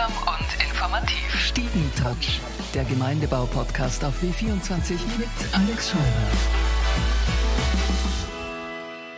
Unterhaltsam und informativ. Stiegentouch, der Gemeindebau-Podcast auf W24 mit Alex Scheuer.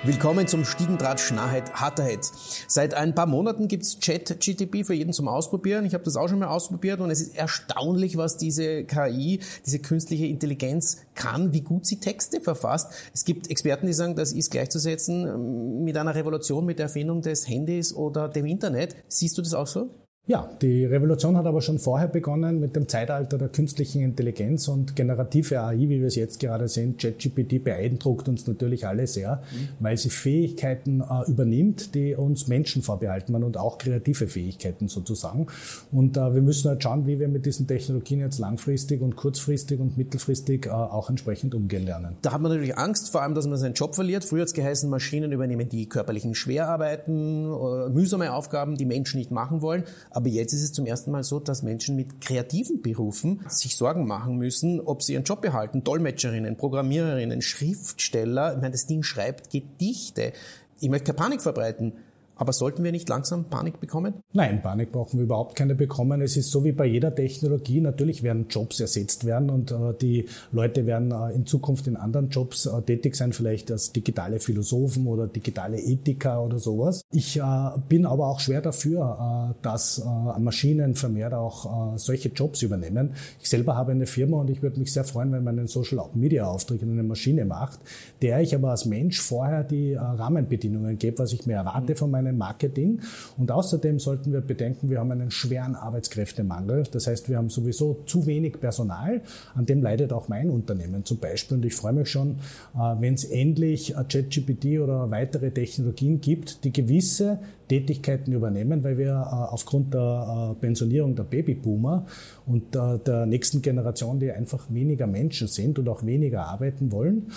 Willkommen zum Stiegentratsch Nahheit Harterheit. Seit ein paar Monaten gibt's Chat-GTP für jeden zum Ausprobieren. Ich habe das auch schon mal ausprobiert und es ist erstaunlich, was diese KI, diese künstliche Intelligenz kann, wie gut sie Texte verfasst. Es gibt Experten, die sagen, das ist gleichzusetzen mit einer Revolution, mit der Erfindung des Handys oder dem Internet. Siehst du das auch so? Ja, die Revolution hat aber schon vorher begonnen mit dem Zeitalter der künstlichen Intelligenz und generative AI, wie wir es jetzt gerade sehen. ChatGPT beeindruckt uns natürlich alle sehr, mhm. weil sie Fähigkeiten äh, übernimmt, die uns Menschen vorbehalten waren und auch kreative Fähigkeiten sozusagen. Und äh, wir müssen halt schauen, wie wir mit diesen Technologien jetzt langfristig und kurzfristig und mittelfristig äh, auch entsprechend umgehen lernen. Da hat man natürlich Angst, vor allem, dass man seinen Job verliert. Früher hat es geheißen, Maschinen übernehmen die körperlichen Schwerarbeiten, äh, mühsame Aufgaben, die Menschen nicht machen wollen. Aber jetzt ist es zum ersten Mal so, dass Menschen mit kreativen Berufen sich Sorgen machen müssen, ob sie ihren Job behalten. Dolmetscherinnen, Programmiererinnen, Schriftsteller. Ich meine, das Ding schreibt Gedichte. Ich möchte keine Panik verbreiten. Aber sollten wir nicht langsam Panik bekommen? Nein, Panik brauchen wir überhaupt keine bekommen. Es ist so wie bei jeder Technologie. Natürlich werden Jobs ersetzt werden und äh, die Leute werden äh, in Zukunft in anderen Jobs äh, tätig sein, vielleicht als digitale Philosophen oder digitale Ethiker oder sowas. Ich bin aber auch schwer dafür, dass Maschinen vermehrt auch solche Jobs übernehmen. Ich selber habe eine Firma und ich würde mich sehr freuen, wenn man einen Social Media Auftritt in eine Maschine macht, der ich aber als Mensch vorher die Rahmenbedingungen gebe, was ich mir erwarte von meinem Marketing. Und außerdem sollten wir bedenken, wir haben einen schweren Arbeitskräftemangel. Das heißt, wir haben sowieso zu wenig Personal. An dem leidet auch mein Unternehmen zum Beispiel. Und ich freue mich schon, äh, wenn es endlich ChatGPT oder weitere Technologien gibt, die gewisse Tätigkeiten übernehmen, weil wir äh, aufgrund der äh, Pensionierung der Babyboomer und der nächsten Generation, die einfach weniger Menschen sind und auch weniger arbeiten wollen,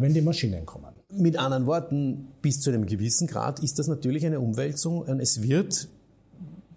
wenn die Maschinen kommen. Mit anderen Worten, bis zu einem gewissen Grad ist das natürlich eine Umwälzung. Es wird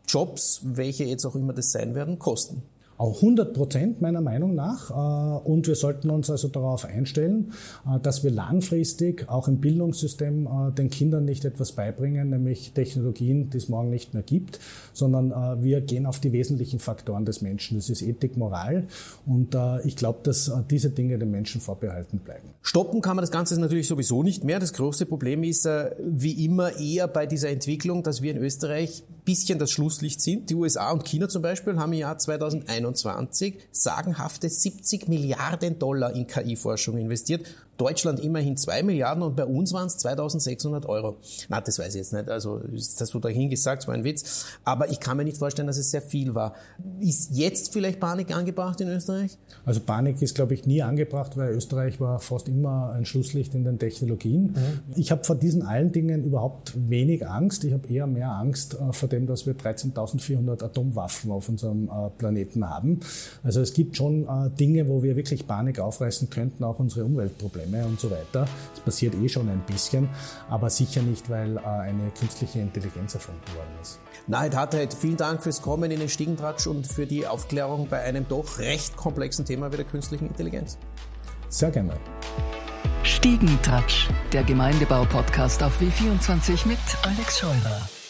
Jobs, welche jetzt auch immer das sein werden, kosten. Auch 100 Prozent meiner Meinung nach. Äh, und wir sollten uns also darauf einstellen, äh, dass wir langfristig auch im Bildungssystem äh, den Kindern nicht etwas beibringen, nämlich Technologien, die es morgen nicht mehr gibt, sondern wir gehen auf die wesentlichen Faktoren des Menschen. Das ist Ethik, Moral. Und ich glaube, dass diese Dinge den Menschen vorbehalten bleiben. Stoppen kann man das Ganze natürlich sowieso nicht mehr. Das große Problem ist wie immer eher bei dieser Entwicklung, dass wir in Österreich bisschen das Schlusslicht sind. Die USA und China zum Beispiel haben im Jahr 2021 sagenhafte 70 Milliarden Dollar in KI-Forschung investiert Deutschland immerhin 2 Milliarden und bei uns waren es 2600 Euro. Na, das weiß ich jetzt nicht. Also, das hast du dahin gesagt, war ein Witz. Aber ich kann mir nicht vorstellen, dass es sehr viel war. Ist jetzt vielleicht Panik angebracht in Österreich? Also Panik ist, glaube ich, nie angebracht, weil Österreich war fast immer ein Schlusslicht in den Technologien. Mhm. Ich habe vor diesen allen Dingen überhaupt wenig Angst. Ich habe eher mehr Angst äh, vor dem, dass wir 13.400 Atomwaffen auf unserem äh, Planeten haben. Also es gibt schon äh, Dinge, wo wir wirklich Panik aufreißen könnten, auch unsere Umweltprobleme. Probleme und so weiter. Es passiert eh schon ein bisschen, aber sicher nicht, weil äh, eine künstliche Intelligenz erfunden worden ist. Nahed Hartheit, vielen Dank fürs Kommen in den Stiegentratsch und für die Aufklärung bei einem doch recht komplexen Thema wie der künstlichen Intelligenz. Sehr gerne. Stiegentratsch, der Gemeindebau-Podcast auf W24 mit Alex Scheurer.